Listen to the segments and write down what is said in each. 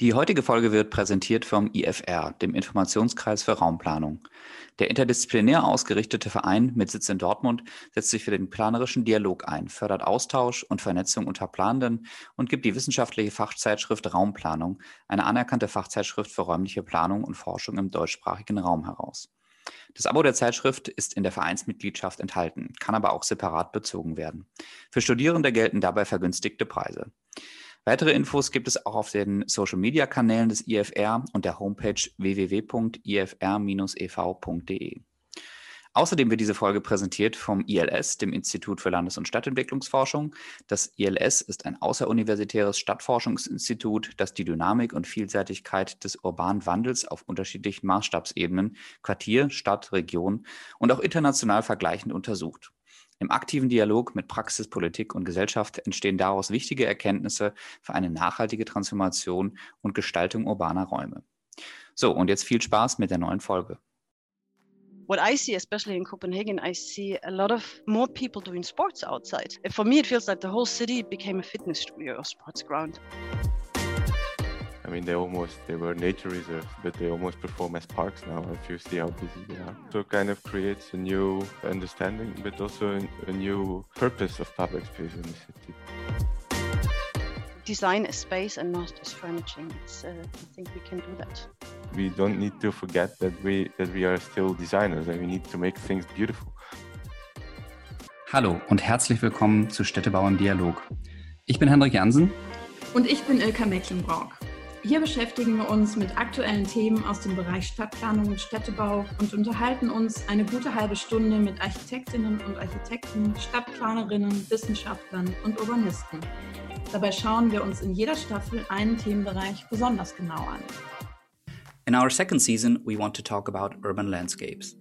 Die heutige Folge wird präsentiert vom IFR, dem Informationskreis für Raumplanung. Der interdisziplinär ausgerichtete Verein mit Sitz in Dortmund setzt sich für den planerischen Dialog ein, fördert Austausch und Vernetzung unter Planenden und gibt die wissenschaftliche Fachzeitschrift Raumplanung, eine anerkannte Fachzeitschrift für räumliche Planung und Forschung im deutschsprachigen Raum heraus. Das Abo der Zeitschrift ist in der Vereinsmitgliedschaft enthalten, kann aber auch separat bezogen werden. Für Studierende gelten dabei vergünstigte Preise. Weitere Infos gibt es auch auf den Social-Media-Kanälen des IFR und der Homepage www.ifr-ev.de. Außerdem wird diese Folge präsentiert vom ILS, dem Institut für Landes- und Stadtentwicklungsforschung. Das ILS ist ein außeruniversitäres Stadtforschungsinstitut, das die Dynamik und Vielseitigkeit des urbanen Wandels auf unterschiedlichen Maßstabsebenen, Quartier, Stadt, Region und auch international vergleichend untersucht. Im aktiven Dialog mit Praxis, Politik und Gesellschaft entstehen daraus wichtige Erkenntnisse für eine nachhaltige Transformation und Gestaltung urbaner Räume. So, und jetzt viel Spaß mit der neuen Folge. what I see, especially in Copenhagen, I see a lot of more people doing sports outside. For me, it feels like the whole city became a fitness studio or sports ground. I mean, they almost they were nature reserves, but they almost perform as parks now. If you see how busy they are, so it kind of creates a new understanding, but also a new purpose of public space in the city. Design a space and not just furnishing. It's, uh, I think we can do that. We don't need to forget that we that we are still designers and we need to make things beautiful. Hallo und herzlich willkommen zu Städtebau im Dialog. Ich bin Hendrik Jansen. Und ich bin Ilka Mecklenburg. Hier beschäftigen wir uns mit aktuellen Themen aus dem Bereich Stadtplanung und Städtebau und unterhalten uns eine gute halbe Stunde mit Architektinnen und Architekten, Stadtplanerinnen, Wissenschaftlern und Urbanisten. Dabei schauen wir uns in jeder Staffel einen Themenbereich besonders genau an. In our second season, we want to talk about urban landscapes.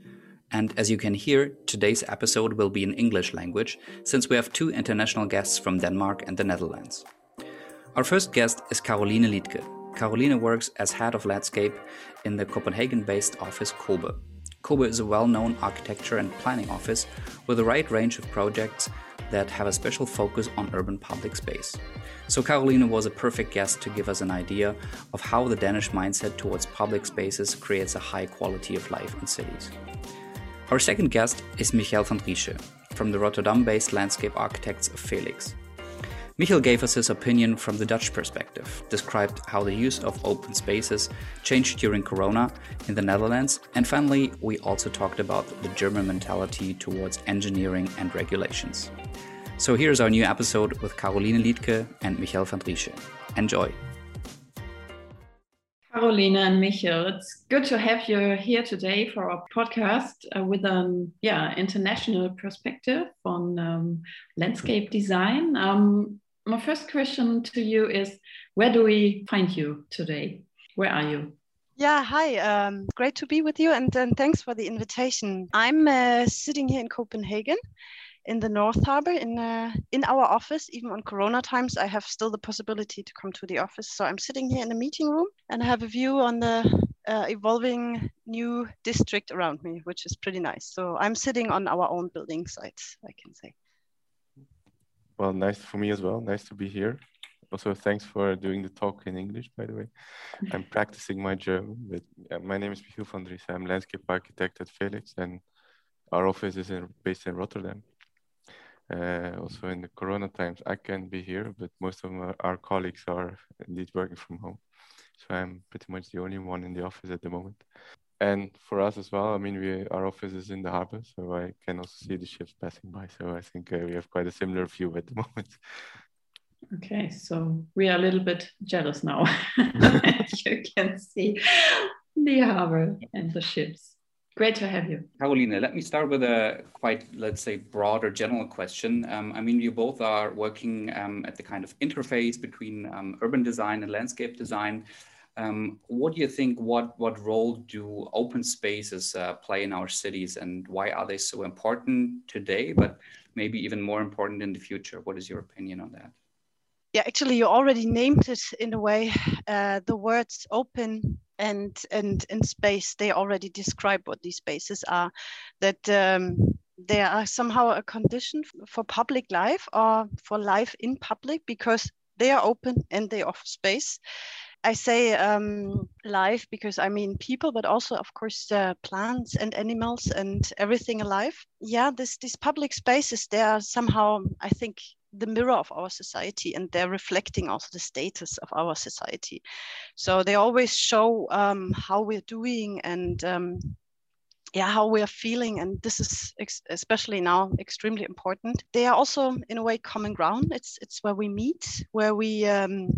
And as you can hear, today's episode will be in English language since we have two international guests from Denmark and the Netherlands. Our first guest is Caroline Liedke, Caroline works as head of landscape in the Copenhagen based office COBE. COBE is a well known architecture and planning office with a wide range of projects that have a special focus on urban public space. So, Caroline was a perfect guest to give us an idea of how the Danish mindset towards public spaces creates a high quality of life in cities. Our second guest is Michael van Driessche from the Rotterdam based landscape architects of Felixx. Michael gave us his opinion from the Dutch perspective, described how the use of open spaces changed during Corona in the Netherlands, and finally, we also talked about the German mentality towards engineering and regulations. So here's our new episode with Caroline Liedke and Michael van Driessche. Enjoy! Carolina and Michael, it's good to have you here today for our podcast uh, with an yeah international perspective on um, landscape design. Um, my first question to you is where do we find you today? Where are you? Yeah, hi. Um, great to be with you, and, and thanks for the invitation. I'm uh, sitting here in Copenhagen, in the North Harbor, in uh, in our office. Even on Corona times, I have still the possibility to come to the office. So I'm sitting here in the meeting room, and I have a view on the uh, evolving new district around me, which is pretty nice. So I'm sitting on our own building site, I can say. Well, nice for me as well. Nice to be here. Also, thanks for doing the talk in English, by the way. I'm practicing my German, but uh, my name is Michiel van Dries. I'm landscape architect at Felixx, and our office is in, based in Rotterdam. Uh, also, in the Corona times, I can be here, but most of our, our colleagues are indeed working from home. So I'm pretty much the only one in the office at the moment and for us as well i mean we our office is in the harbor so i can also see the ships passing by. So i think uh, we have quite a similar view at the moment. Okay so we are a little bit jealous now. You can see the harbor and the ships. Great to have you. Carolina let me start with a quite let's say broader general question. Um, i mean you both are working um, at the kind of interface between um, urban design and landscape design um, what do you think? What what role do open spaces uh, play in our cities, and why are they so important today? But maybe even more important in the future. What is your opinion on that? Yeah, actually, you already named it in a way. Uh, the words open and and and space they already describe what these spaces are. That um, they are somehow a condition for public life or for life in public because they are open and they offer space I say um, life because I mean people, but also of course uh, plants and animals and everything alive. Yeah, this these public spaces they are somehow I think the mirror of our society and they're reflecting also the status of our society. So they always show um, how we're doing and um, yeah how we are feeling and this is especially now extremely important they are also in a way common ground it's it's where we meet where we um,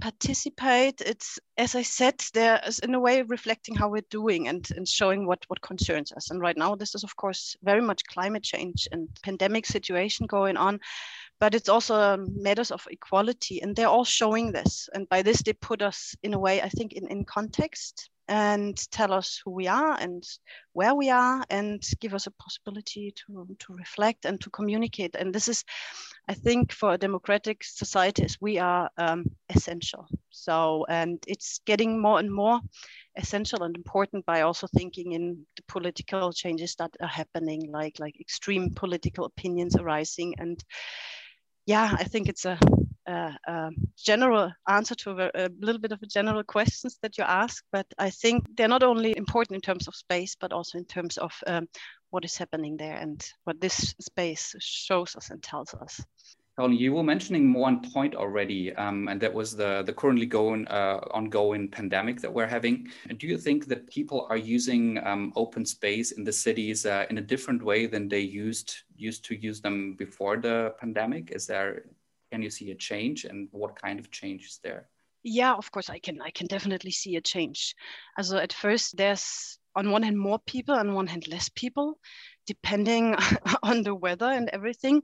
participate. It's as i said there is in a way reflecting how we're doing and, and showing what what concerns us. And right now this is of course very much climate change and pandemic situation going on but it's also um, matters of equality and they're all showing this. And by this they put us in a way i think in, in context and tell us who we are and where we are and give us a possibility to, to reflect and to communicate. And this is, I think, for a democratic societies, we are um, essential. So, and it's getting more and more essential and important by also thinking in the political changes that are happening, like like extreme political opinions arising. And yeah, I think it's a general answer to a, a, little bit of a general questions that you ask, but I think they're not only important in terms of space, but also in terms of um, what is happening there and what this space shows us and tells us. Helen, you were mentioning one point already, um, and that was the the currently going uh, ongoing pandemic that we're having. And do you think that people are using um, open space in the cities uh, in a different way than they used used to use them before the pandemic? Is there can you see a change and what kind of change is there? Yeah of course i can i can definitely see a change. Also at first there's on one hand more people on one hand less people depending on the weather and everything.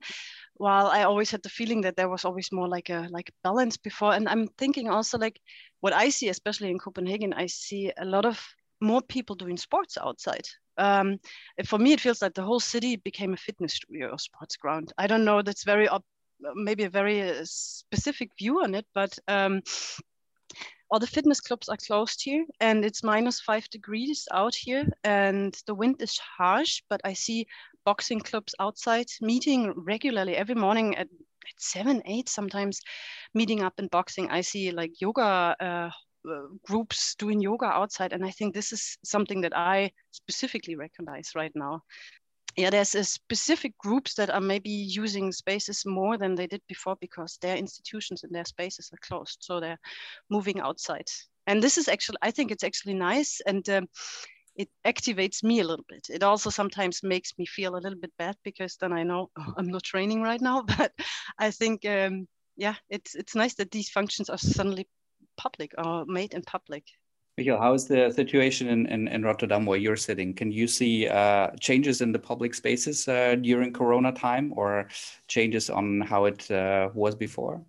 While i always had the feeling that there was always more like a like balance before. And i'm thinking also like what i see especially in copenhagen i see a lot of more people doing sports outside. Um, for me it feels like the whole city became a fitness studio or sports ground. I don't know that's very up maybe a very uh, specific view on it, but um, all the fitness clubs are closed here and it's minus five degrees out here and the wind is harsh, but I see boxing clubs outside meeting regularly every morning at, at seven, eight, sometimes meeting up in boxing. I see like yoga uh, groups doing yoga outside. And I think this is something that I specifically recognize right now yeah, there's a specific groups that are maybe using spaces more than they did before because their institutions and their spaces are closed. So they're moving outside. And this is actually, I think it's actually nice. And um, it activates me a little bit. It also sometimes makes me feel a little bit bad because then I know oh, I'm not training right now. But I think, um, yeah, it's it's nice that these functions are suddenly public or made in public. Michael, how is the situation in, in, in, Rotterdam where you're sitting? Can you see uh, changes in the public spaces uh, during Corona time or changes on how it uh, was before?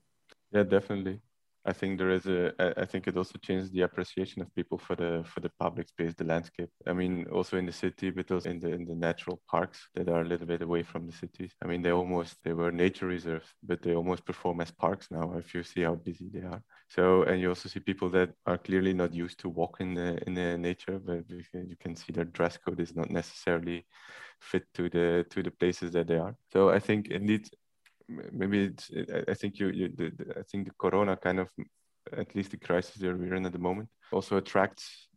Yeah, definitely. I think there is a. I think it also changes the appreciation of people for the for the public space, the landscape. I mean, also in the city, but also in the in the natural parks that are a little bit away from the cities. I mean, they almost they were nature reserves, but they almost perform as parks now. If you see how busy they are. So, and you also see people that are clearly not used to walk in the in the nature, but you can see their dress code is not necessarily fit to the to the places that they are. So I think indeed maybe it's, I think you, you the, the, I think the Corona kind of, at least the crisis that we're in at the moment, also attracts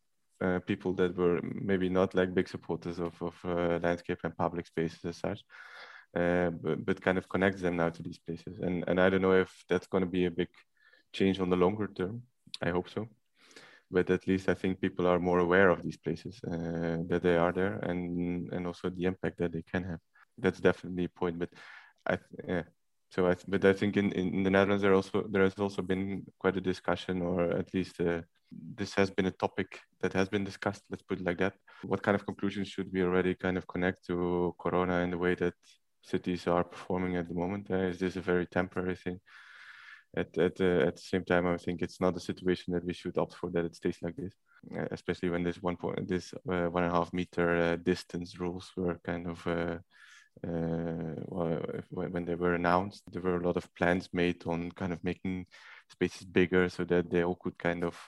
uh, people that were maybe not like big supporters of, of uh, landscape and public spaces as such, uh, but, but kind of connects them now to these places. And and I don't know if that's going to be a big change on the longer term. I hope so. But at least I think people are more aware of these places uh, that they are there, and and also the impact that they can have. That's definitely a point. But I, yeah, so I, but I think in, in the Netherlands there also there has also been quite a discussion, or at least uh, this has been a topic that has been discussed. Let's put it like that. What kind of conclusions should we already kind of connect to Corona in the way that cities are performing at the moment? Uh, is this a very temporary thing? At at uh, at the same time, I think it's not a situation that we should opt for that it stays like this, uh, especially when this one point this uh, one and a half meter uh, distance rules were kind of uh, well, when they were announced, there were a lot of plans made on kind of making spaces bigger so that they all could kind of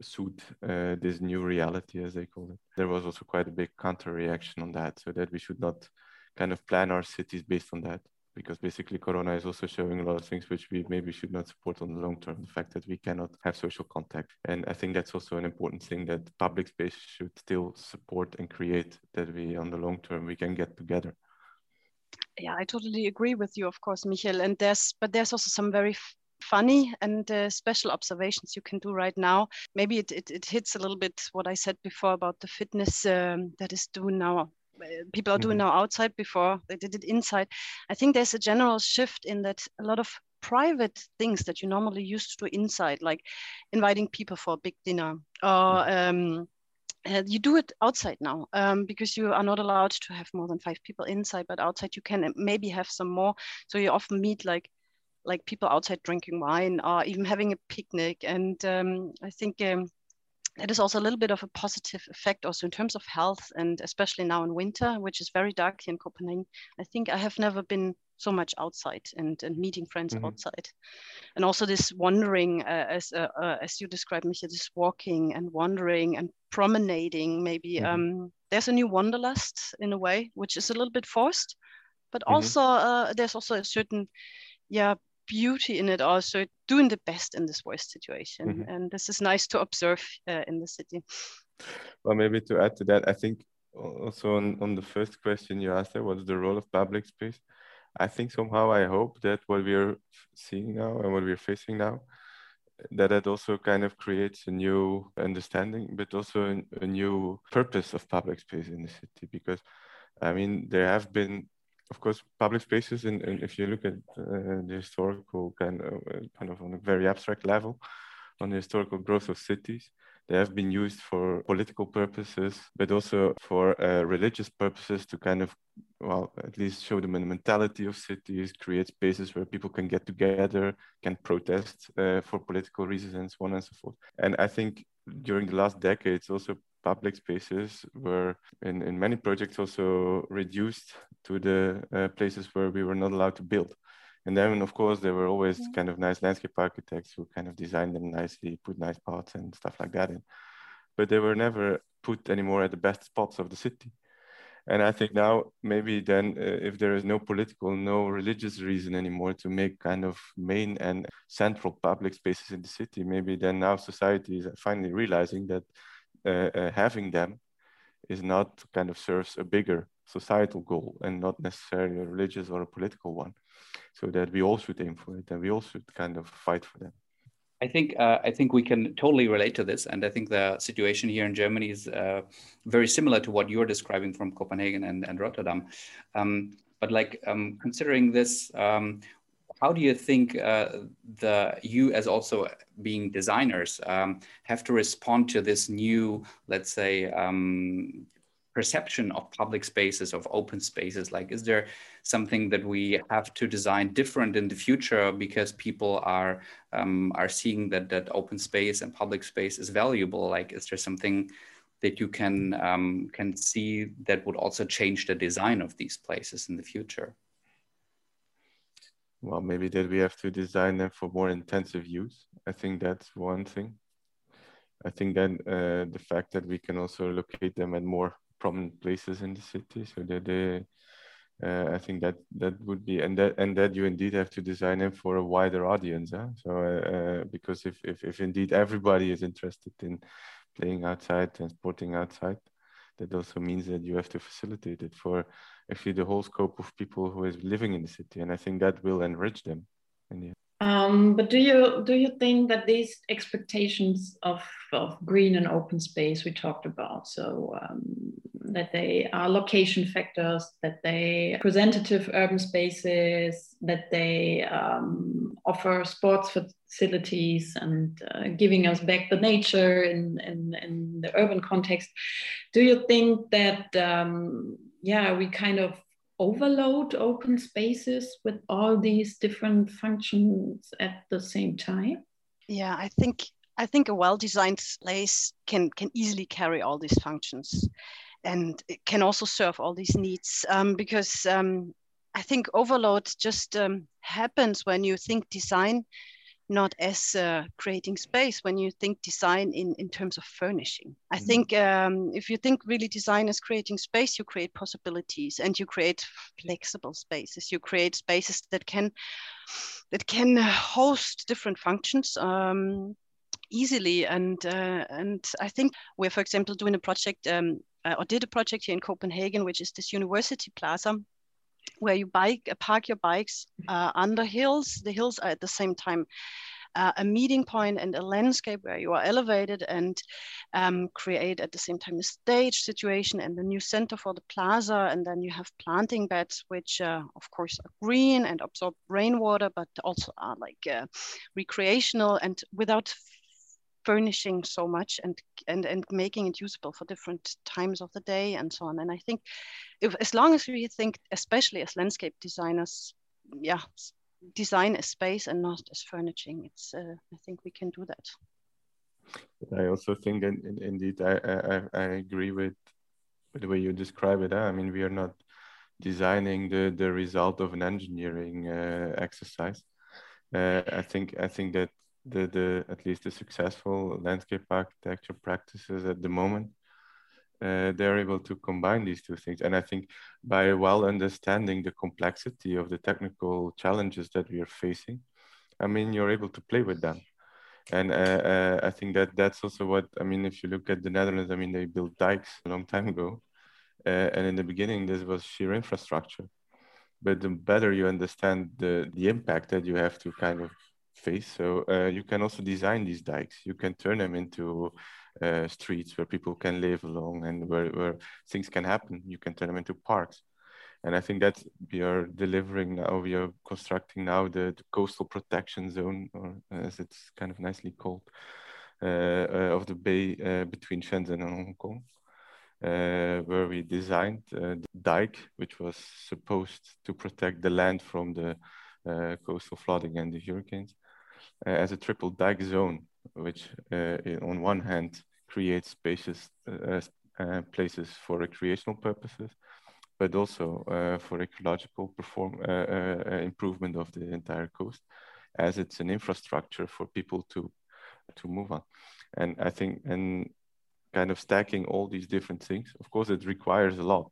suit uh, this new reality, as they call it. There was also quite a big counter reaction on that, so that we should not kind of plan our cities based on that. Because basically corona is also showing a lot of things which we maybe should not support on the long term the fact that we cannot have social contact. And i think that's also an important thing that public space should still support and create that we on the long term we can get together. Yeah i totally agree with you of course michael. And there's but there's also some very funny and uh, special observations you can do right now. Maybe it, it, it, hits a little bit what I said before about the fitness um, that is doing now people are doing mm-hmm. now outside before they did it inside. I think there's a general shift in that a lot of private things that you normally used to do inside, like inviting people for a big dinner or mm-hmm. um, uh, you do it outside now um, because you are not allowed to have more than five people inside, but outside you can maybe have some more. So you often meet like like people outside drinking wine or even having a picnic. And um, I think um, that is also a little bit of a positive effect also in terms of health and especially now in winter which is very dark here in copenhagen i think i have never been so much outside and, and meeting friends mm-hmm. outside and also this wandering uh, as uh, uh, as you described Micha, this walking and wandering and promenading maybe mm-hmm. um, there's a new wanderlust in a way which is a little bit forced but mm-hmm. also uh, there's also a certain yeah beauty in it also doing the best in this worst situation. Mm-hmm. and this is nice to observe uh, in the city. Well maybe to add to that i think also on, on the first question you asked what's the role of public space? I think somehow i hope that what we're seeing now and what we're facing now that it also kind of creates a new understanding but also a, a new purpose of public space in the city because i mean there have been of course, public spaces, and, if you look at uh, the historical kind of, uh, kind of on a very abstract level, on the historical growth of cities, they have been used for political purposes, but also for uh, religious purposes to kind of, well, at least show the mentality of cities, create spaces where people can get together, can protest uh, for political reasons, and so on and so forth. And I think during the last decades, also public spaces were in, in many projects also reduced to the uh, places where we were not allowed to build. And then, of course, there were always yeah. kind of nice landscape architects who kind of designed them nicely, put nice pots and stuff like that in. But they were never put anymore at the best spots of the city. And I think now maybe then, uh, if there is no political, no religious reason anymore to make kind of main and central public spaces in the city, maybe then now society is finally realizing that uh, uh, having them is not kind of serves a bigger societal goal and not necessarily a religious or a political one. So that we all should aim for it and we all should kind of fight for them. I think uh, I think we can totally relate to this, and I think the situation here in Germany is uh, very similar to what you're describing from Copenhagen and, and Rotterdam. Um, but like um, considering this, um, how do you think uh, the you as also being designers um, have to respond to this new let's say um, perception of public spaces of open spaces like is there something that we have to design different in the future because people are um, are seeing that that open space and public space is valuable like is there something that you can um, can see that would also change the design of these places in the future well, maybe that we have to design them for more intensive use. I think that's one thing. I think then uh, the fact that we can also locate them at more prominent places in the city, so that they, uh, I think that that would be, and that and that you indeed have to design them for a wider audience. Huh? So uh, uh because if, if if indeed everybody is interested in playing outside and sporting outside, that also means that you have to facilitate it for actually the whole scope of people who is living in the city and i think that will enrich them in the um, but do you do you think that these expectations of, of green and open space we talked about, so um, that they are location factors, that they representative urban spaces, that they um, offer sports facilities and uh, giving us back the nature in, in, in the urban context, do you think that um, yeah we kind of overload open spaces with all these different functions at the same time? Yeah, I think I think a well-designed place can can easily carry all these functions, and it can also serve all these needs. Um, because um, I think overload just um, happens when you think design not as uh, creating space when you think design in, in terms of furnishing. I Mm. think um, if you think really design as creating space, you create possibilities and you create flexible spaces. You create spaces that can that can host different functions. Um, easily and uh, and I think we're for example doing a project um, uh, or did a project here in Copenhagen which is this university plaza where you bike uh, park your bikes uh, under hills. The hills are at the same time uh, a meeting point and a landscape where you are elevated and um, create at the same time a stage situation and a new center for the plaza. And then you have planting beds which uh, of course are green and absorb rainwater but also are like uh, recreational and without furnishing so much and and and making it usable for different times of the day and so on. And i think if as long as we think especially as landscape designers yeah design a space and not as furnishing it's uh, i think we can do that. I also think that indeed i i, I agree with, with the way you describe it i mean we are not designing the the result of an engineering uh, exercise. Uh, i think i think that the, the at least the successful landscape architecture practices at the moment uh, they're able to combine these two things. And i think by well understanding the complexity of the technical challenges that we are facing i mean you're able to play with them. And uh, uh, i think that that's also what i mean if you look at the netherlands i mean they built dikes a long time ago uh, and in the beginning this was sheer infrastructure. But the better you understand the the impact that you have to kind of face. So uh, you can also design these dikes. You can turn them into uh, streets where people can live along and where, where things can happen. You can turn them into parks. And I think that we are delivering now, we are constructing now the, the coastal protection zone, or as it's kind of nicely called, uh, uh of the bay uh, between Shenzhen and Hong Kong. Uh, where we designed the dike, which was supposed to protect the land from the coastal flooding and the hurricanes. Uh, as a triple dike zone, which uh, on one hand creates spacious uh, places for recreational purposes, but also for ecological perform improvement of the entire coast, as it's an infrastructure for people to to move on. And I think and kind of stacking all these different things. Of course, it requires a lot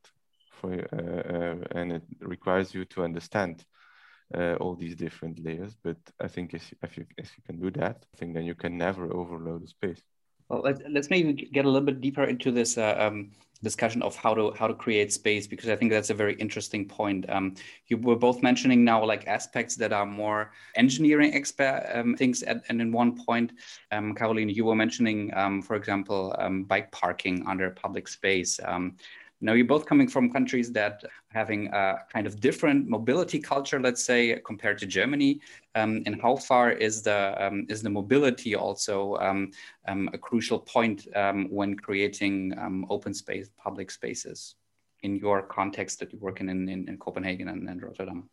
for, uh, uh, and it requires you to understand uh, all these different layers. But I think if, if, you, if you can do that, I think then you can never overload the space. Well, let's, let's maybe get a little bit deeper into this uh, um, discussion of how to how to create space because I think that's a very interesting point. Um, you were both mentioning now like aspects that are more engineering expert um, things, at, and in one point, um, Caroline, you were mentioning, um, for example, um, bike parking under public space. Um, now, you're both coming from countries that having a kind of different mobility culture, let's say, compared to Germany. Um, and how far is the um, is the mobility also um, um a crucial point um, when creating open space, public spaces, in your context that you work in in, in Copenhagen and, and Rotterdam?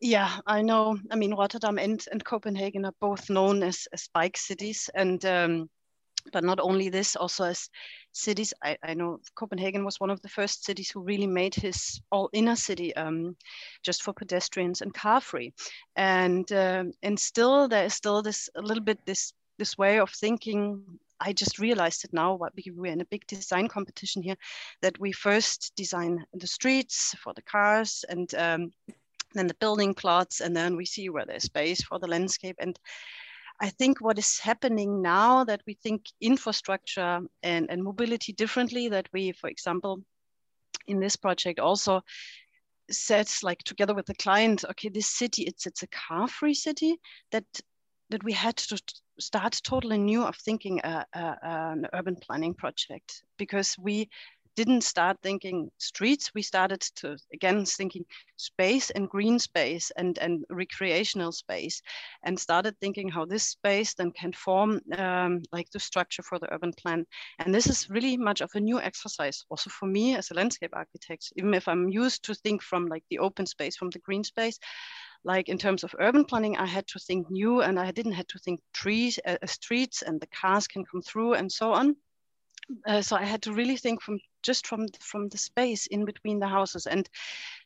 Yeah, I know. I mean, Rotterdam and, and Copenhagen are both known as, as bike cities, and but not only this, also as cities. I, I, know Copenhagen was one of the first cities who really made his all inner city um, just for pedestrians and car free, and um, and still there is still this a little bit this this way of thinking. I just realized it now, because we're in a big design competition here, that we first design the streets for the cars and um, then the building plots, and then we see where there's space for the landscape and I think what is happening now that we think infrastructure and, and mobility differently, that we, for example, in this project also sets like together with the client, okay, this city, it's it's a car-free city that that we had to start totally new of thinking a, a, an urban planning project because we didn't start thinking streets. We started to again thinking space and green space and, and recreational space, and started thinking how this space then can form um, like the structure for the urban plan. And this is really much of a new exercise, also for me as a landscape architect. Even if I'm used to think from like the open space, from the green space, like in terms of urban planning, I had to think new, and I didn't have to think trees, uh, streets, and the cars can come through, and so on. Uh, so I had to really think from just from from the space in between the houses. And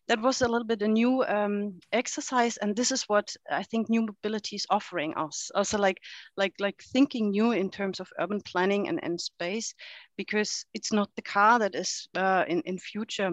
that was a little bit a new um, exercise, and this is what I think new mobility is offering us. Also, like like like thinking new in terms of urban planning and, and space, because it's not the car that is uh, in in future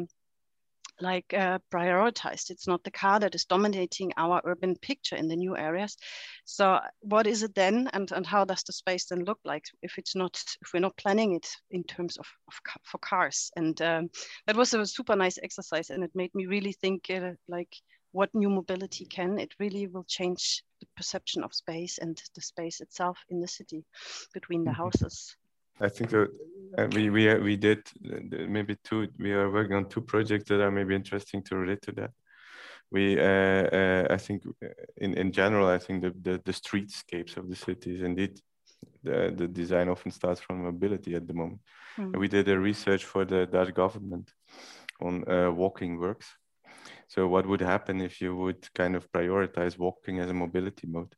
like uh, prioritized. It's not the car that is dominating our urban picture in the new areas. So what is it then, and and how does the space then look like if it's not if we're not planning it in terms of, of for cars? And um, that was a super nice exercise, and it made me really think uh, like what new mobility can. It really will change the perception of space and the space itself in the city between the mm-hmm. houses. I think that uh, we we uh, we did uh, maybe two. We are working on two projects that are maybe interesting to relate to that. We uh, uh, I think in in general I think the, the the streetscapes of the cities indeed the the design often starts from mobility at the moment. Mm. We did a research for the Dutch government on uh, walking works. So what would happen if you would kind of prioritize walking as a mobility mode?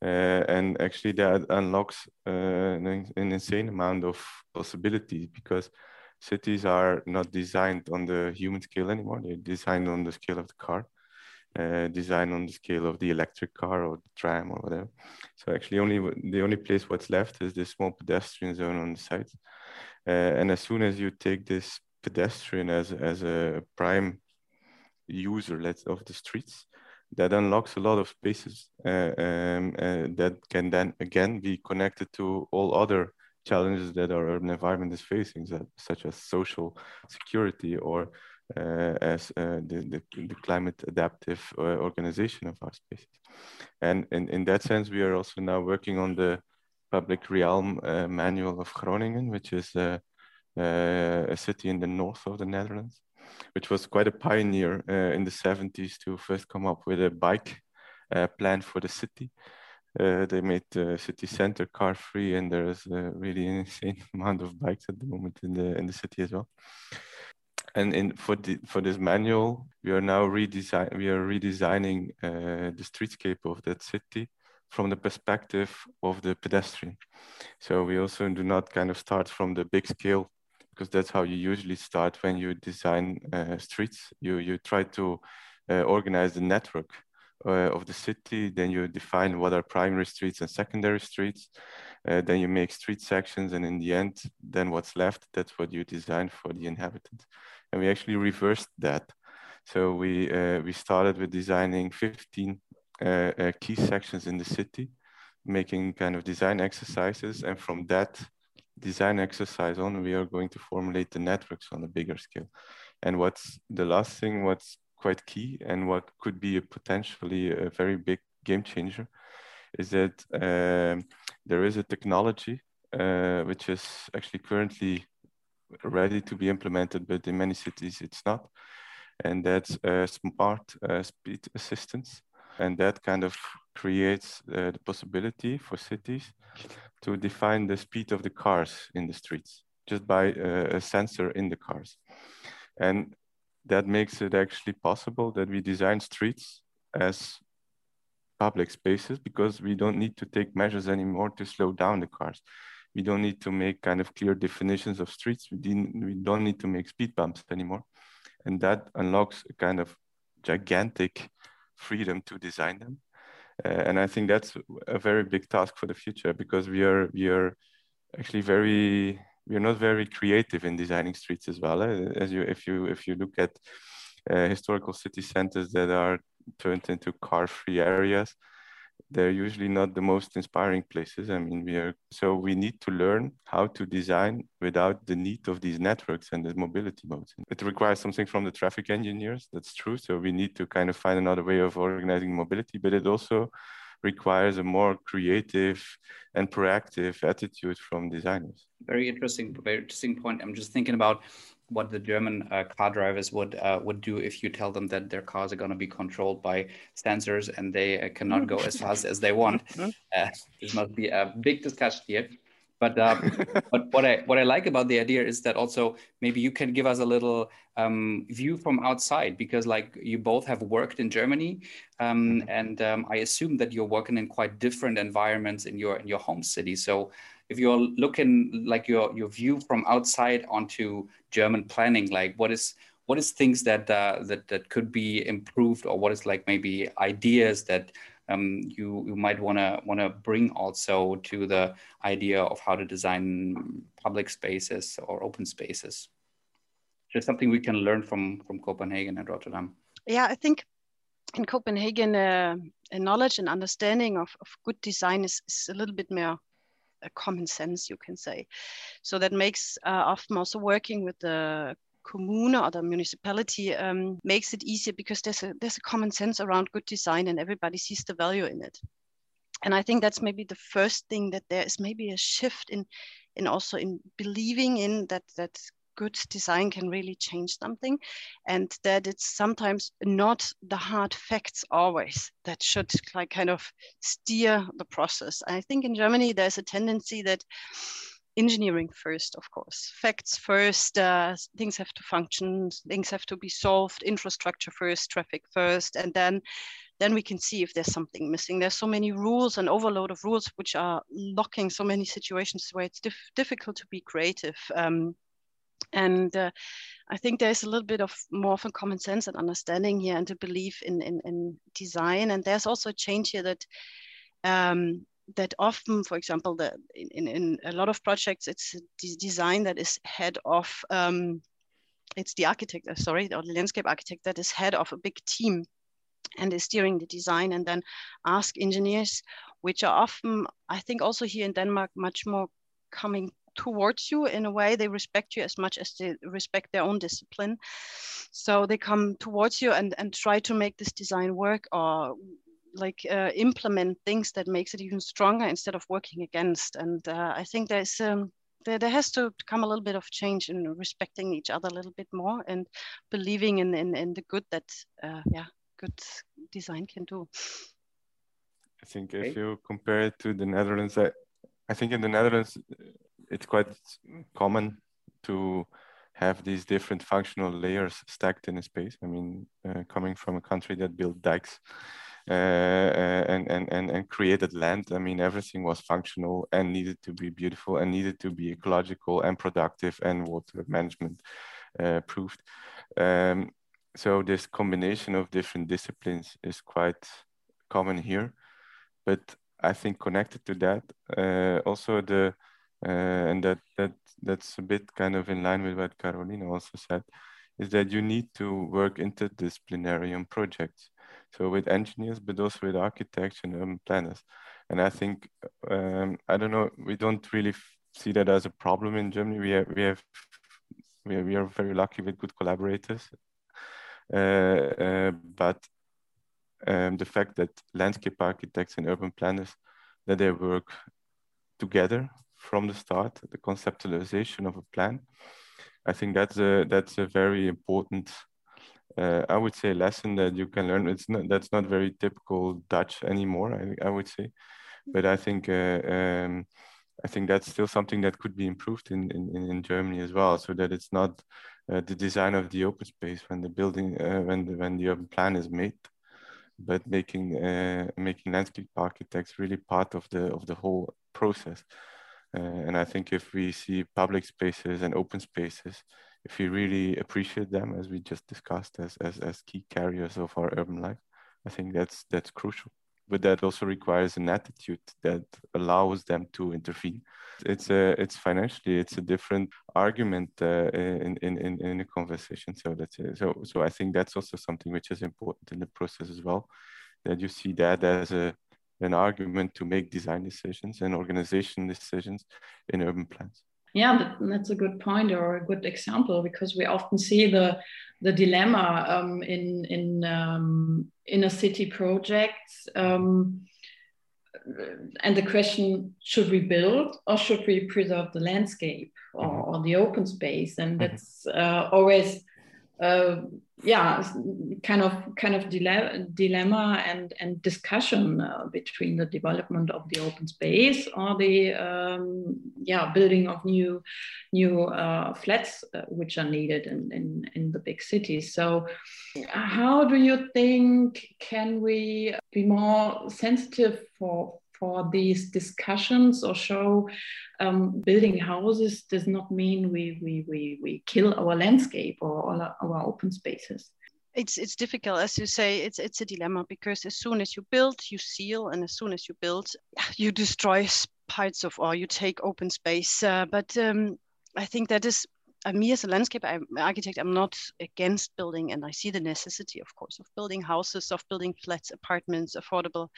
Uh, and actually that unlocks uh, an, an, insane amount of possibilities because cities are not designed on the human scale anymore. They're designed on the scale of the car, uh, designed on the scale of the electric car or the tram or whatever. So actually only the only place what's left is this small pedestrian zone on the side. Uh, and as soon as you take this pedestrian as, as a prime user let's, of the streets, that unlocks a lot of spaces uh, um, uh, that can then again be connected to all other challenges that our urban environment is facing, such as social security or uh, as uh, the, the, the, climate adaptive uh, organization of our spaces. And in, in that sense, we are also now working on the public realm uh, manual of Groningen, which is a city in the north of the Netherlands which was quite a pioneer uh, in the 70s to first come up with a bike uh, plan for the city. Uh, they made the city center car free, and there's a really insane amount of bikes at the moment in the in the city as well. And in for the for this manual, we are now redesign we are redesigning uh, the streetscape of that city from the perspective of the pedestrian. So we also do not kind of start from the big scale because that's how you usually start when you design uh, streets. You you try to uh, organize the network uh, of the city. Then you define what are primary streets and secondary streets. Uh, then you make street sections, and in the end, then what's left, that's what you design for the inhabitants. And we actually reversed that. So we uh, we started with designing 15 uh, key sections in the city, making kind of design exercises, and from that design exercise on, we are going to formulate the networks on a bigger scale. And what's the last thing, what's quite key and what could be a potentially a very big game changer is that um, there is a technology uh, which is actually currently ready to be implemented, but in many cities it's not. And that's uh, smart uh, speed assistance. And that kind of creates uh, the possibility for cities to define the speed of the cars in the streets just by uh, a sensor in the cars. And that makes it actually possible that we design streets as public spaces because we don't need to take measures anymore to slow down the cars. We don't need to make kind of clear definitions of streets. We, didn't, we don't need to make speed bumps anymore. And that unlocks a kind of gigantic freedom to design them uh, and I think that's a very big task for the future because we are we are actually very we are not very creative in designing streets as well. Eh? As you if you if you look at uh, historical city centers that are turned into car-free areas, they're usually not the most inspiring places. I mean, we are so we need to learn how to design without the need of these networks and the mobility modes. It requires something from the traffic engineers. That's true. So we need to kind of find another way of organizing mobility, but it also requires a more creative and proactive attitude from designers. Very interesting, very interesting point. I'm just thinking about what the German uh, car drivers would uh, would do if you tell them that their cars are going to be controlled by sensors and they uh, cannot go as fast as they want. Uh, this must be a big discussion here. But uh, but what I what I like about the idea is that also maybe you can give us a little um, view from outside because like you both have worked in Germany um, mm-hmm. and um, I assume that you're working in quite different environments in your in your home city. So if you're looking like your your view from outside onto German planning, like what is what is things that uh, that that could be improved, or what is like maybe ideas that um, you you might want to want to bring also to the idea of how to design public spaces or open spaces? Just something we can learn from from Copenhagen and Rotterdam. Yeah, I think in Copenhagen, uh, a knowledge and understanding of, of good design is, is a little bit more common sense, you can say. So that makes uh, often also working with the commune or the municipality um, makes it easier because there's a there's a common sense around good design and everybody sees the value in it. And I think that's maybe the first thing that there is maybe a shift in in also in believing in that that good design can really change something and that it's sometimes not the hard facts always that should like kind of steer the process i think in germany there's a tendency that engineering first of course facts first uh, things have to function things have to be solved infrastructure first traffic first and then then we can see if there's something missing. There's so many rules and overload of rules which are locking so many situations where it's dif- difficult to be creative. Um, and uh, I think there's a little bit of more of a common sense and understanding here and to believe in, in, in design. And there's also a change here that um, that often, for example, the, in, in a lot of projects, it's design that is head of, um, it's the architect, uh, sorry, or the landscape architect that is head of a big team and is steering the design and then ask engineers, which are often, I think also here in Denmark, much more coming towards you in a way they respect you as much as they respect their own discipline. So they come towards you and and try to make this design work or like uh, implement things that makes it even stronger instead of working against. And uh, i think there's um, there, there has to come a little bit of change in respecting each other a little bit more and believing in in, in the good that uh, yeah good design can do. I think if you compare it to the netherlands I, I think in the netherlands it's quite common to have these different functional layers stacked in a space. I mean, uh, coming from a country that built dikes uh, uh, and, and, and, and created land, I mean, everything was functional and needed to be beautiful and needed to be ecological and productive and water management uh, proved. Um, so this combination of different disciplines is quite common here. But I think connected to that, uh, also the uh, and that that that's a bit kind of in line with what Carolina also said, is that you need to work interdisciplinary on projects. So with engineers, but also with architects and urban planners. And I think um, I don't know, we don't really see that as a problem in Germany. We have we have we are, we are very lucky with good collaborators. Uh, uh, but um, the fact that landscape architects and urban planners that they work together from the start, the conceptualization of a plan. I think that's a that's a very important, uh, I would say, lesson that you can learn. It's not that's not very typical Dutch anymore. I, I would say, but I think uh, um, I think that's still something that could be improved in in, in Germany as well, so that it's not uh, the design of the open space when the building uh, when the when the urban plan is made, but making uh, making landscape architects really part of the of the whole process. Uh, and I think if we see public spaces and open spaces, if we really appreciate them, as we just discussed, as, as, as key carriers of our urban life, I think that's that's crucial. But that also requires an attitude that allows them to intervene. It's a it's financially it's a different argument uh, in, in in in a conversation. So that's so so I think that's also something which is important in the process as well. That you see that as a an argument to make design decisions and organization decisions in urban plans. Yeah, that's a good point or a good example because we often see the the dilemma um, in in um, inner city projects. Um, and the question should we build or should we preserve the landscape or, mm-hmm. or the open space and mm-hmm. that's uh, always uh, yeah kind of kind of dile- dilemma and and discussion uh, between the development of the open space or the um, yeah building of new new uh, flats uh, which are needed in, in in the big cities. So how do you think can we be more sensitive for for these discussions or show um, building houses does not mean we, we, we, we kill our landscape or our, our open spaces. It's it's difficult as you say it's it's a dilemma because as soon as you build you seal and as soon as you build you destroy parts of or you take open space. Uh, but um, i think that is uh, me as a landscape architect i'm not against building and i see the necessity of course of building houses of building flats apartments affordable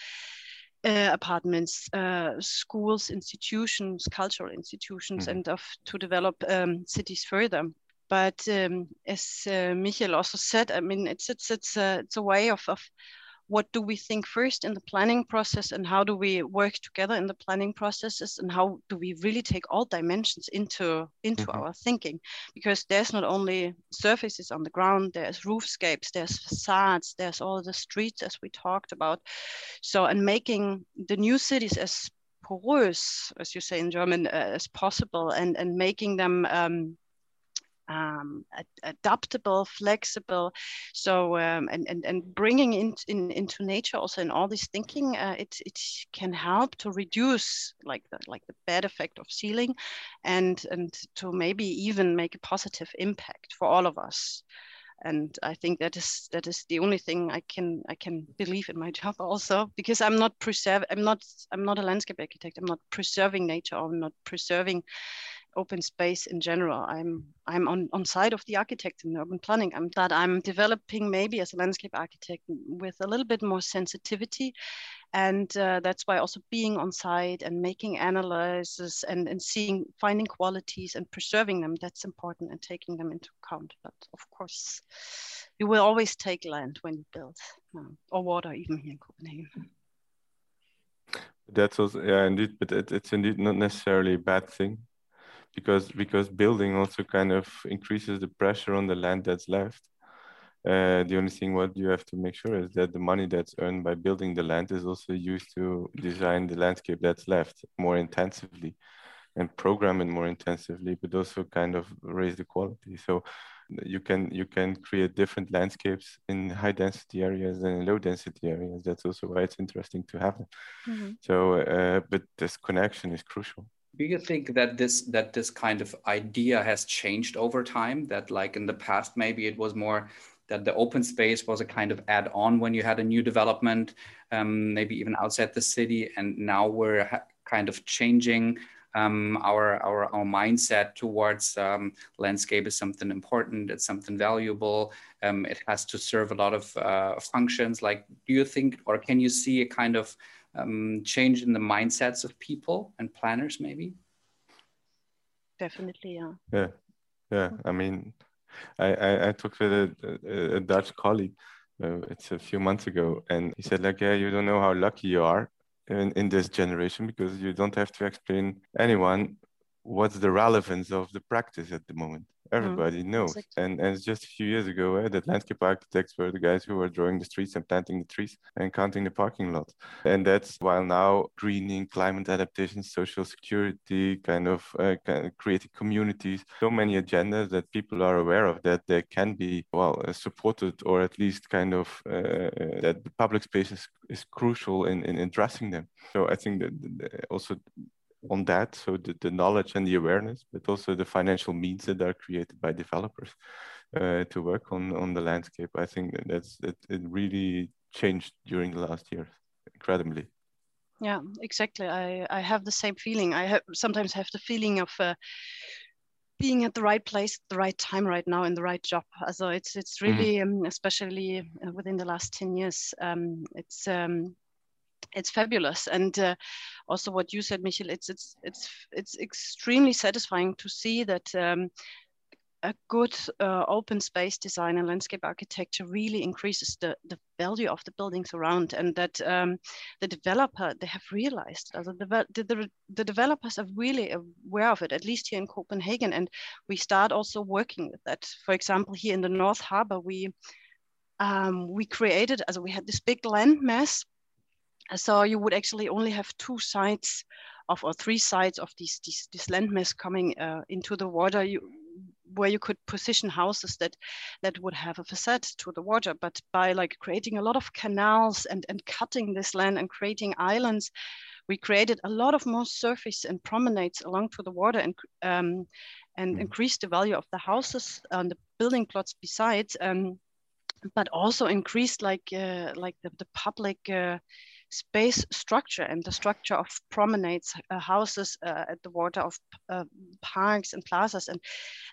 uh, apartments, uh, schools, institutions, cultural institutions, mm-hmm. and of to develop um, cities further. But um, as uh, Michael also said, I mean, it's it's it's a, it's a way of, of what do we think first in the planning process and how do we work together in the planning processes and how do we really take all dimensions into into mm-hmm. our thinking because there's not only surfaces on the ground there's roofscapes there's facades there's all the streets as we talked about so and making the new cities as porous as you say in german uh, as possible and and making them um, um, adaptable, flexible. So um, and, and and bringing in, in, into nature also in all this thinking, uh, it it can help to reduce like the like the bad effect of sealing, and and to maybe even make a positive impact for all of us and i think that is that is the only thing i can i can believe in my job also because i'm not preserve i'm not i'm not a landscape architect i'm not preserving nature i'm not preserving open space in general. I'm I'm on, on side of the architect in urban planning. I'm that I'm developing maybe as a landscape architect with a little bit more sensitivity. And uh, that's why also being on site and making analyses and, and seeing finding qualities and preserving them, that's important and taking them into account. But of course, you will always take land when you build um, or water even here in Copenhagen. That's also yeah, indeed, but it, it's indeed not necessarily a bad thing because because building also kind of increases the pressure on the land that's left. Uh, the only thing what you have to make sure is that the money that's earned by building the land is also used to design the landscape that's left more intensively and program it more intensively, but also kind of raise the quality. So you can you can create different landscapes in high density areas and in low density areas. That's also why it's interesting to have them. Mm-hmm. So, uh, but this connection is crucial do you think that this that this kind of idea has changed over time? That like in the past maybe it was more that the open space was a kind of add-on when you had a new development um, maybe even outside the city and now we're kind of changing um, our, our our mindset towards um, landscape is something important it's something valuable um, it has to serve a lot of uh, functions. Like do you think or can you see a kind of um, change in the mindsets of people and planners maybe? Definitely yeah. Yeah yeah. I mean i i, I talked with a, a, dutch colleague uh, it's a few months ago and he said like yeah you don't know how lucky you are in, in this generation because you don't have to explain anyone what's the relevance of the practice at the moment. Everybody mm, knows. Exactly. And, and just a few years ago, eh, that landscape architects were the guys who were drawing the streets and planting the trees and counting the parking lots. And that's while now greening, climate adaptation, social security, kind of, uh, kind of creating communities, so many agendas that people are aware of that they can be, well, uh, supported or at least kind of uh that the public space is, is crucial in, in addressing them. So I think that also on that so the, the knowledge and the awareness but also the financial means that are created by developers uh, to work on on the landscape i think that that's that it really changed during the last years incredibly yeah exactly i i have the same feeling i have sometimes have the feeling of uh, being at the right place at the right time right now in the right job so it's it's mm-hmm. really mm-hmm. um, especially uh, within the last 10 years um, it's um, it's fabulous. And uh, also what you said michael it's it's it's it's extremely satisfying to see that um, a good uh, open space design and landscape architecture really increases the, the value of the buildings around and that um, the developer they have realized uh, the, the, the, developers are really aware of it at least here in copenhagen. And we start also working with that. For example here in the north harbor we um, we created as we had this big land mass so you would actually only have two sides of or three sides of these, these this landmass coming uh, into the water you, where you could position houses that that would have a facade to the water but by like creating a lot of canals and and cutting this land and creating islands we created a lot of more surface and promenades along to the water and um, and mm. increased the value of the houses and the building plots besides, um, but also increased like uh, like the, the public uh, space structure and the structure of promenades, uh, houses uh, at the water, of uh, parks and plazas, and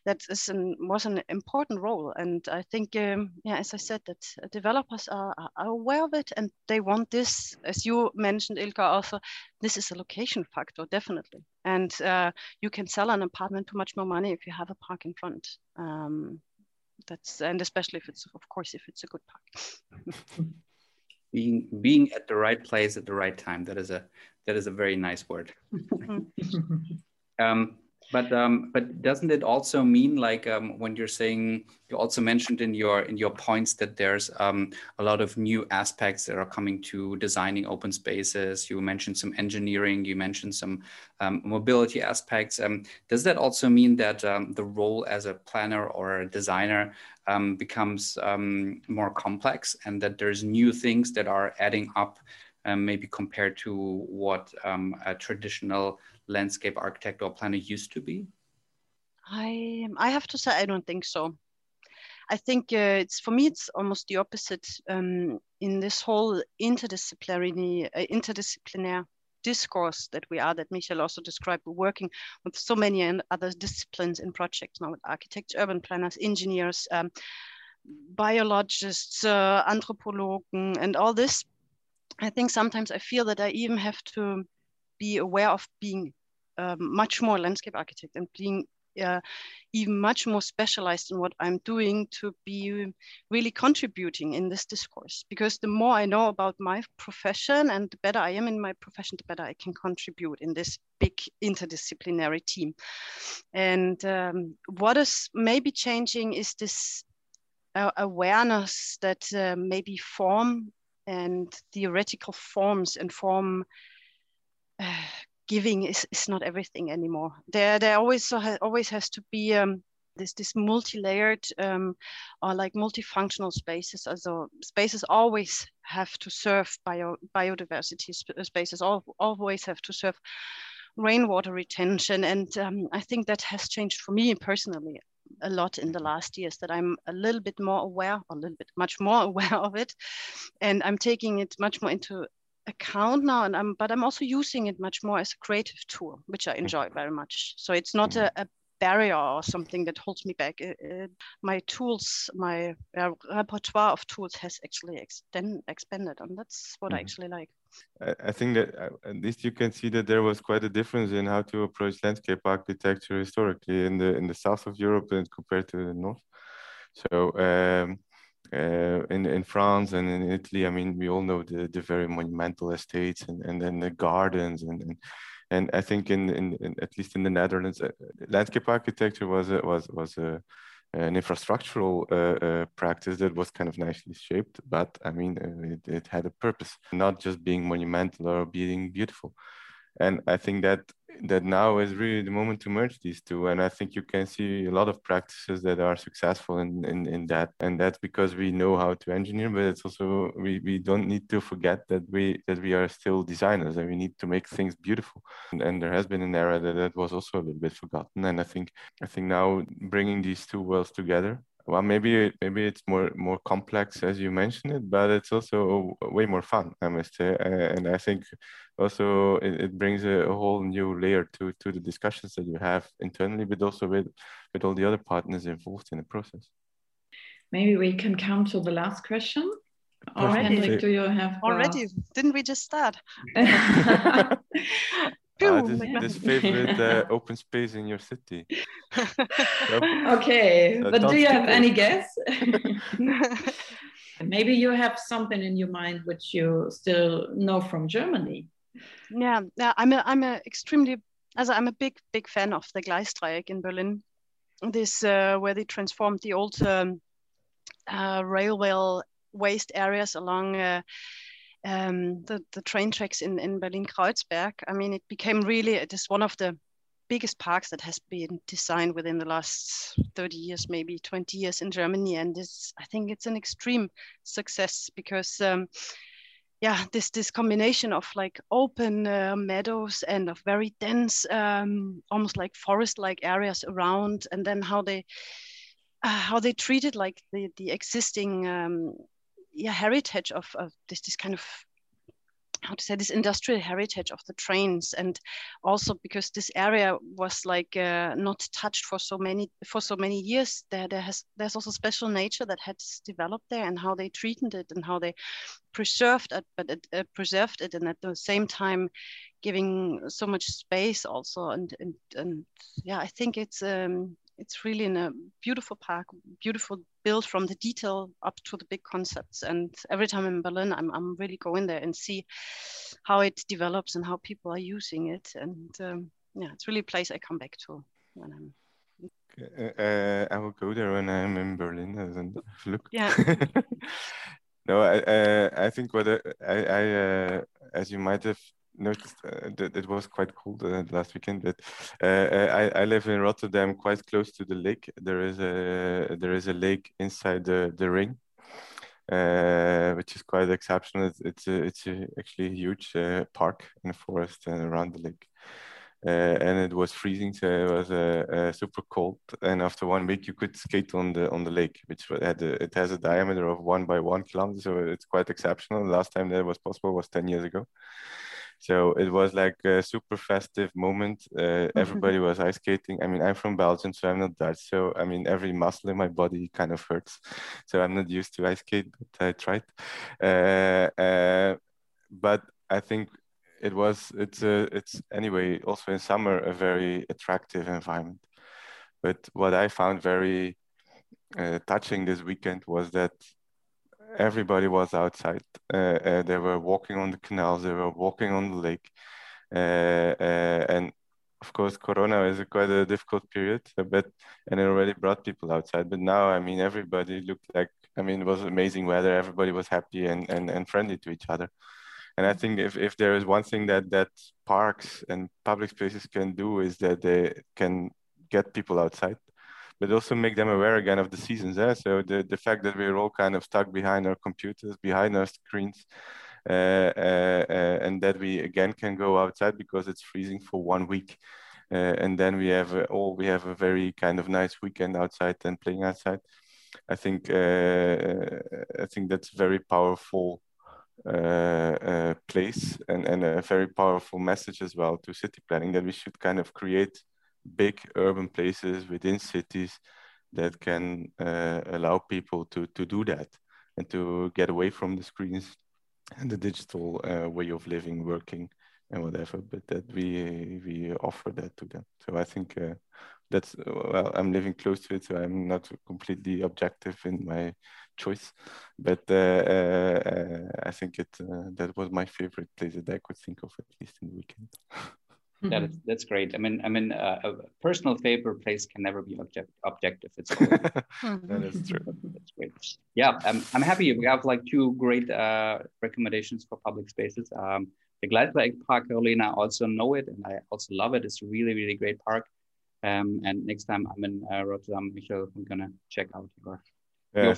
that is an, was an important role. And I think, um, yeah, as I said, that developers are, are, aware of it, and they want this, as you mentioned, Ilka, also, this is a location factor, definitely. And uh, you can sell an apartment for much more money if you have a park in front. Um, that's and especially if it's, of course, if it's a good park. being being at the right place at the right time. That is a that is a very nice word. Um, but um, but doesn't it also mean like um, when you're saying you also mentioned in your in your points that there's um, a lot of new aspects that are coming to designing open spaces. You mentioned some engineering. You mentioned some um, mobility aspects. Um, does that also mean that um, the role as a planner or a designer becomes more complex and that there's new things that are adding up? maybe compared to what a traditional landscape architect or planner used to be? I I have to say I don't think so. I think uh, it's for me it's almost the opposite um, in this whole interdisciplinary uh, interdisciplinary discourse that we are that Michael also described working with so many and other disciplines in projects now with architects, urban planners, engineers, um, biologists, uh, anthropologists, and all this. I think sometimes I feel that I even have to be aware of being much more landscape architect and being uh, even much more specialized in what I'm doing to be really contributing in this discourse. Because the more I know about my profession and the better I am in my profession, the better I can contribute in this big interdisciplinary team. And um, what is maybe changing is this uh, awareness that uh, maybe form and theoretical forms and form uh, giving is, is not everything anymore. There, there always always has to be um, this this multi-layered um, or like multifunctional spaces. Also, spaces always have to serve bio biodiversity. Spaces all, always have to serve rainwater retention, and um, I think that has changed for me personally a lot in the last years that I'm a little bit more aware, a little bit much more aware of it, and I'm taking it much more into account now and I'm but I'm also using it much more as a creative tool which I enjoy very much. So it's not a, a barrier or something that holds me back. It, it, my tools my uh, repertoire of tools has actually extend, expanded and that's what mm-hmm. I actually like. I think that uh, at least you can see that there was quite a difference in how to approach landscape architecture historically in the in the south of Europe and compared to the north. So um, uh, in in France and in Italy, I mean, we all know the, the very monumental estates and, and then the gardens and, and and I think in, in, in at least in the Netherlands, uh, landscape architecture was a, was was a, an infrastructural uh, uh, practice that was kind of nicely shaped, but I mean, uh, it, it had a purpose, not just being monumental or being beautiful. And I think that that now is really the moment to merge these two. And i think you can see a lot of practices that are successful in, in, in that. And that's because we know how to engineer but it's also we, we don't need to forget that we that we are still designers and we need to make things beautiful. And, and there has been an era that that was also a little bit forgotten. And i think i think now bringing these two worlds together well maybe maybe it's more more complex as you mentioned it but it's also way more fun i must say and i think also it, it brings a, a, whole new layer to to the discussions that you have internally but also with with all the other partners involved in the process. Maybe we can come to the last question. Already Hendrik, do you have uh, already didn't we just start Uh, this, this, favorite uh, open space in your city. okay, uh, but do you have any guess? Maybe you have something in your mind which you still know from Germany. Yeah, yeah, I'm a, I'm a extremely, as I'm a big, big fan of the Gleisdreieck in Berlin. This uh, where they transformed the old um, uh, railway waste areas along uh, um, the, the train tracks in, in Berlin Kreuzberg. I mean, it became really, it is one of the biggest parks that has been designed within the last 30 years, maybe 20 years in Germany. And this, I think it's an extreme success because um, yeah this this combination of like open uh, meadows and of very dense um, almost like forest like areas around and then how they uh, how they treated like the the existing um, yeah heritage of, of this this kind of how to say this industrial heritage of the trains. And also because this area was like uh, not touched for so many for so many years there there has there's also special nature that has developed there and how they treated it and how they preserved it but it, uh, preserved it and at the same time giving so much space also. And and, and yeah i think it's um it's really in a beautiful park, beautiful built from the detail up to the big concepts. And every time I'm in Berlin, I'm, I'm really going there and see how it develops and how people are using it. And um, yeah, it's really a place I come back to when I'm. Uh, uh, I will go there when I'm in Berlin and look. Yeah. no, I uh, I think what I, I uh, as you might have noticed uh, that it was quite cold uh, last weekend. But uh, I, I live in Rotterdam, quite close to the lake. There is a there is a lake inside the the ring, uh, which is quite exceptional. It's it's, a, it's a, actually a huge uh, park the forest around the lake. Uh, and it was freezing, so it was super cold. And after one week, you could skate on the on the lake, which had a, it has a diameter of one by one kilometer, so it's quite exceptional. The last time that was possible was ten years ago. So it was like a super festive moment. Uh, mm-hmm. Everybody was ice skating. I mean, I'm from Belgium, so I'm not Dutch. So I mean, every muscle in my body kind of hurts. So I'm not used to ice skate, but I tried. Uh, uh, but I think it was it's a, it's anyway also in summer a very attractive environment. But what I found very uh, touching this weekend was that everybody was outside. Uh, uh, they were walking on the canals, they were walking on the lake. Uh, and of course, Corona is a quite a difficult period, but and it already brought people outside. But now, I mean, everybody looked like I mean, it was amazing weather. Everybody was happy and, and, and friendly to each other. And I think if, if there is one thing that that parks and public spaces can do is that they can get people outside but also make them aware again of the seasons. Eh? So the, the fact that we're all kind of stuck behind our computers, behind our screens, uh, uh, uh, and that we again can go outside because it's freezing for one week. Uh, and then we have all we have a very kind of nice weekend outside and playing outside. I think uh, I think that's very powerful uh, place and, and a very powerful message as well to city planning that we should kind of create big urban places within cities that can uh, allow people to, to do that and to get away from the screens and the digital uh, way of living, working, and whatever. But that we we offer that to them. So I think uh, that's well, I'm living close to it, so I'm not completely objective in my choice. But uh, uh, I think it uh, that was my favorite place that I could think of at least in the weekend. Mm-hmm. Yeah, that's, that's great. I mean, I mean, uh, a personal favorite place can never be object, objective. It's that is true. That's great. Yeah, I'm, I'm happy. We have like two great uh, recommendations for public spaces. Um, the Gleisdreieck Park, Carolina, I also know it, and I also love it. It's a really, really great park. Um, and next time I'm in uh, Rotterdam, Michael, I'm gonna check out your. Yeah. your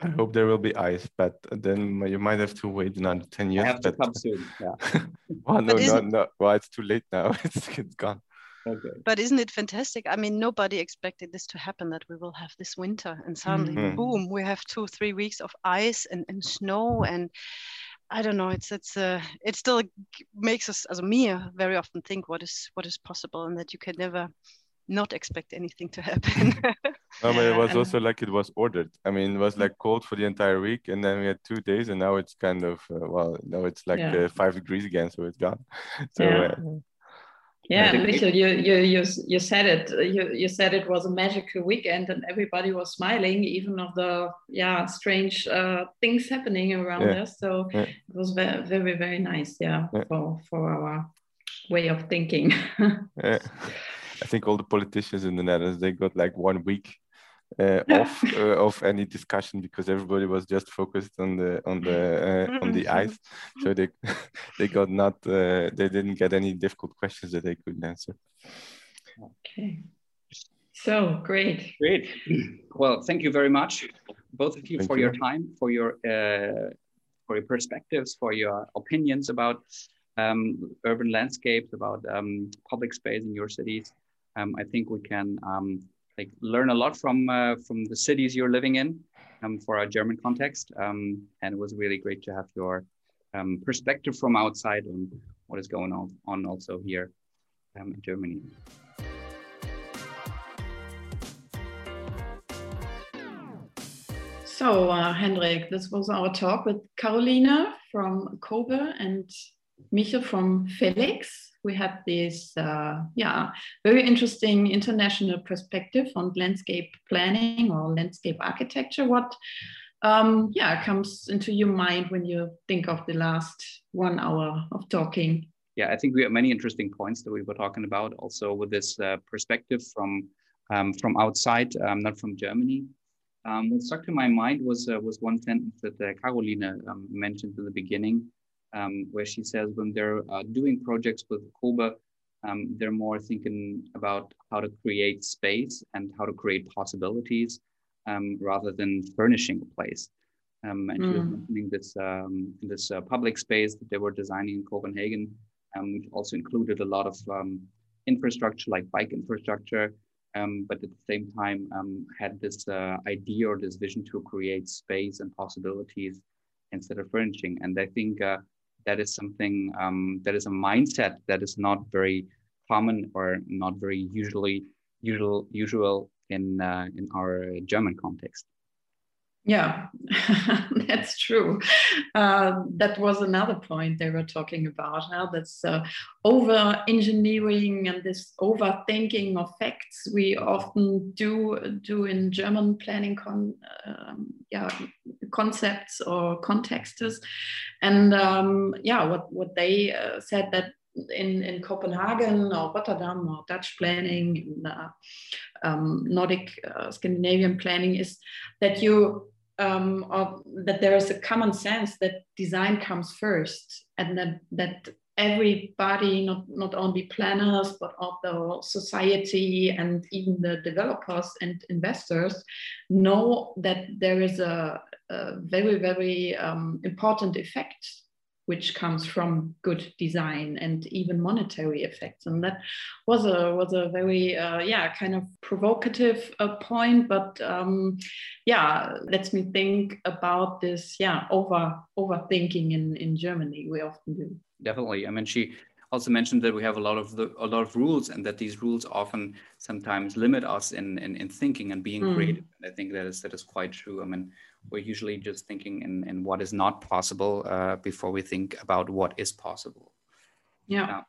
I hope there will be ice, but then you might have to wait another 10 years. I have but... to come soon. Yeah. well, no, no, no. Well, it's too late now. it's, it's gone. Okay. But isn't it fantastic? I mean, nobody expected this to happen that we will have this winter and suddenly, mm-hmm. boom, we have two, three weeks of ice and, and snow and I don't know. It's it's uh, it still makes us as a me very often think what is what is possible and that you can never not expect anything to happen. no, but it was also like it was ordered. I mean, it was like cold for the entire week, and then we had two days, and now it's kind of uh, well, now it's like yeah. uh, five degrees again, so it's gone. So. Yeah. Uh, yeah, Michael, you, you you you said it. You you said it was a magical weekend, and everybody was smiling, even of the yeah strange uh, things happening around yeah. us. So yeah. it was very very very nice. Yeah, yeah, for for our way of thinking. yeah. I think all the politicians in the Netherlands they got like one week uh, off uh, of any discussion because everybody was just focused on the on the uh, on the ice. So they they got not uh, they didn't get any difficult questions that they couldn't answer. Okay. So great. Great. Well, thank you very much, both of you, thank for you. your time, for your uh, for your perspectives, for your opinions about um, urban landscapes, about um, public space in your cities. Um, I think we can um, like learn a lot from uh, from the cities you're living in um, for our German context. Um, and it was really great to have your perspective from outside on what is going on, on also here in Germany. So, uh, Hendrik, this was our talk with Carolina from COBE and Michiel from Felixx. We had this, uh, yeah, very interesting international perspective on landscape planning or landscape architecture. What, um, yeah, comes into your mind when you think of the last one hour of talking? Yeah, I think we have many interesting points that we were talking about. Also, with this uh, perspective from um, from outside, um, not from Germany. Um, what stuck to my mind was uh, was one sentence that uh, Carolina um, mentioned in the beginning, um, where she says when they're uh, doing projects with COBE, um, they're more thinking about how to create space and how to create possibilities um, rather than furnishing a place. Um, and mm. she was mm. mentioning this um, this uh, public space that they were designing in Copenhagen, um, which also included a lot of infrastructure like bike infrastructure, but at the same time had this uh, idea or this vision to create space and possibilities instead of furnishing. And I think uh, that is something um, that is a mindset that is not very common or not very usually usual usual in uh, in our German context. Yeah, that's true. Uh, that was another point they were talking about. How that's uh, over engineering and this overthinking of facts we often do do in German planning con um, yeah concepts or contexts. And um, yeah, what what they uh, said that in, in Copenhagen or Rotterdam or Dutch planning, uh, um, Nordic uh, Scandinavian planning is that you um, or that there is a common sense that design comes first and that, that everybody, not, not only planners, but also society and even the developers and investors know that there is a, a very, very um, important effect which comes from good design and even monetary effects. And that was a was a very uh, yeah kind of provocative uh, point, but um, yeah lets me think about this yeah over overthinking in in Germany we often do. Definitely, I mean she also mentioned that we have a lot of the, a lot of rules and that these rules often sometimes limit us in in, in thinking and being mm. creative. And I think that is that is quite true. I mean, we're usually just thinking in, in what is not possible uh, before we think about what is possible. Yeah, yeah.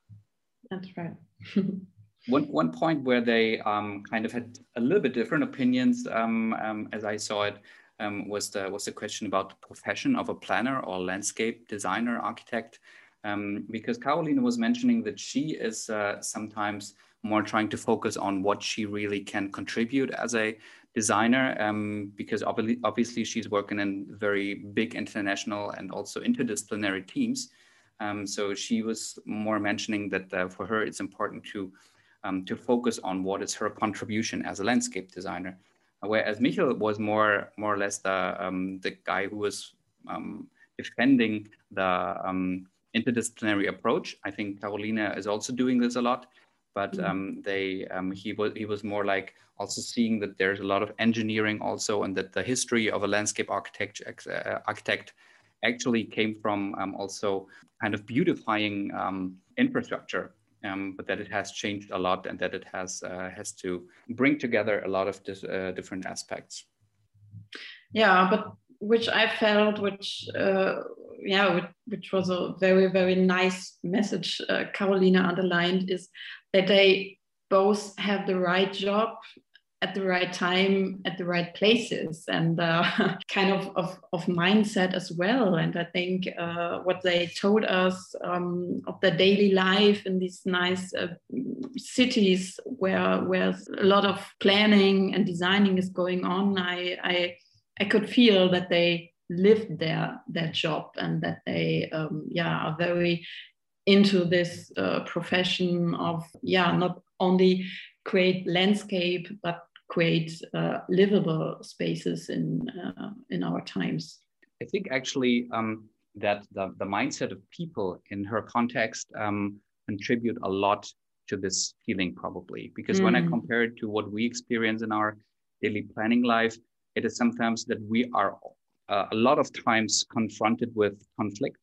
that's right. one, one point where they um, kind of had a little bit different opinions, um, um, as I saw it, um, was the was the question about the profession of a planner or landscape designer, architect, um, because Carolina was mentioning that she is uh, sometimes more trying to focus on what she really can contribute as a designer um, because obviously, obviously she's working in very big international and also interdisciplinary teams. Um, so she was more mentioning that uh, for her it's important to um, to focus on what is her contribution as a landscape designer, whereas Michiel was more more or less the um, the guy who was um, defending the um, interdisciplinary approach. I think Carolina is also doing this a lot but mm-hmm. um, they um, he was he was more like also seeing that there's a lot of engineering also and that the history of a landscape architect uh, architect actually came from um, also kind of beautifying um, infrastructure um, but that it has changed a lot and that it has uh, has to bring together a lot of dis- uh, different aspects yeah but which i felt which uh, yeah, which, which, was a very, very nice message uh, Carolina underlined is that they both have the right job at the right time at the right places and uh, kind of, of, of mindset as well. And i think uh, what they told us um, of their daily life in these nice uh, cities where where a lot of planning and designing is going on i i, I could feel that they lived their their job and that they um, yeah are very into this uh, profession of yeah not only create landscape but create uh, livable spaces in uh, in our times i think actually um, that the, the mindset of people in her context um, contribute a lot to this feeling probably because mm. when i mm. compare it to what we experience in our daily planning life it is sometimes that we are uh, a lot of times confronted with conflict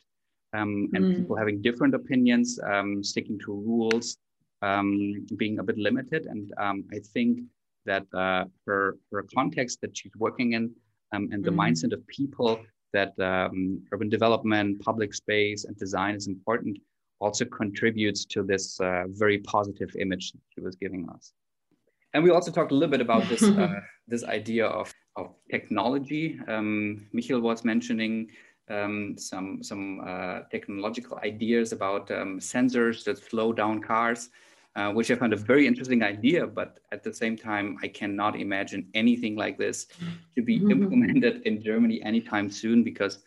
um, and mm. people having different opinions um, sticking to rules um, being a bit limited and um, i think that uh, her her context that she's working in um, and the mm. mindset of people that um, urban development, public space, and design is important also contributes to this uh, very positive image she was giving us. And we also talked a little bit about this uh, this idea of, of technology. Um, Michiel was mentioning um, some some uh, technological ideas about um, sensors that slow down cars uh, which I found a very interesting idea. But at the same time, I cannot imagine anything like this to be mm-hmm. implemented in Germany anytime soon because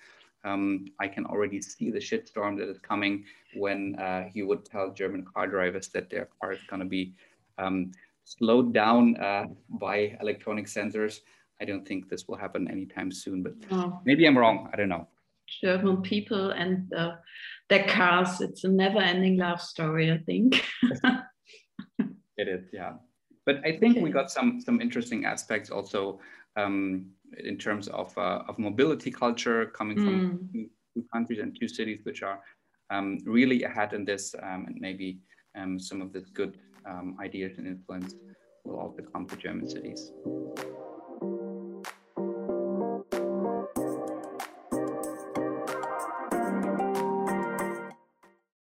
um, I can already see the shitstorm that is coming when uh, you would tell German car drivers that their car is going to be um, slowed down uh, by electronic sensors. I don't think this will happen anytime soon, but maybe I'm wrong. I don't know. German people and uh, their cars, it's a never ending love story, I think. it is, yeah. But I think okay. we got some some interesting aspects also um, in terms of uh, of mobility culture coming from mm. two, countries and two cities which are um, really ahead in this, um, and maybe um, some of this good um, ideas and influence will also come to German cities.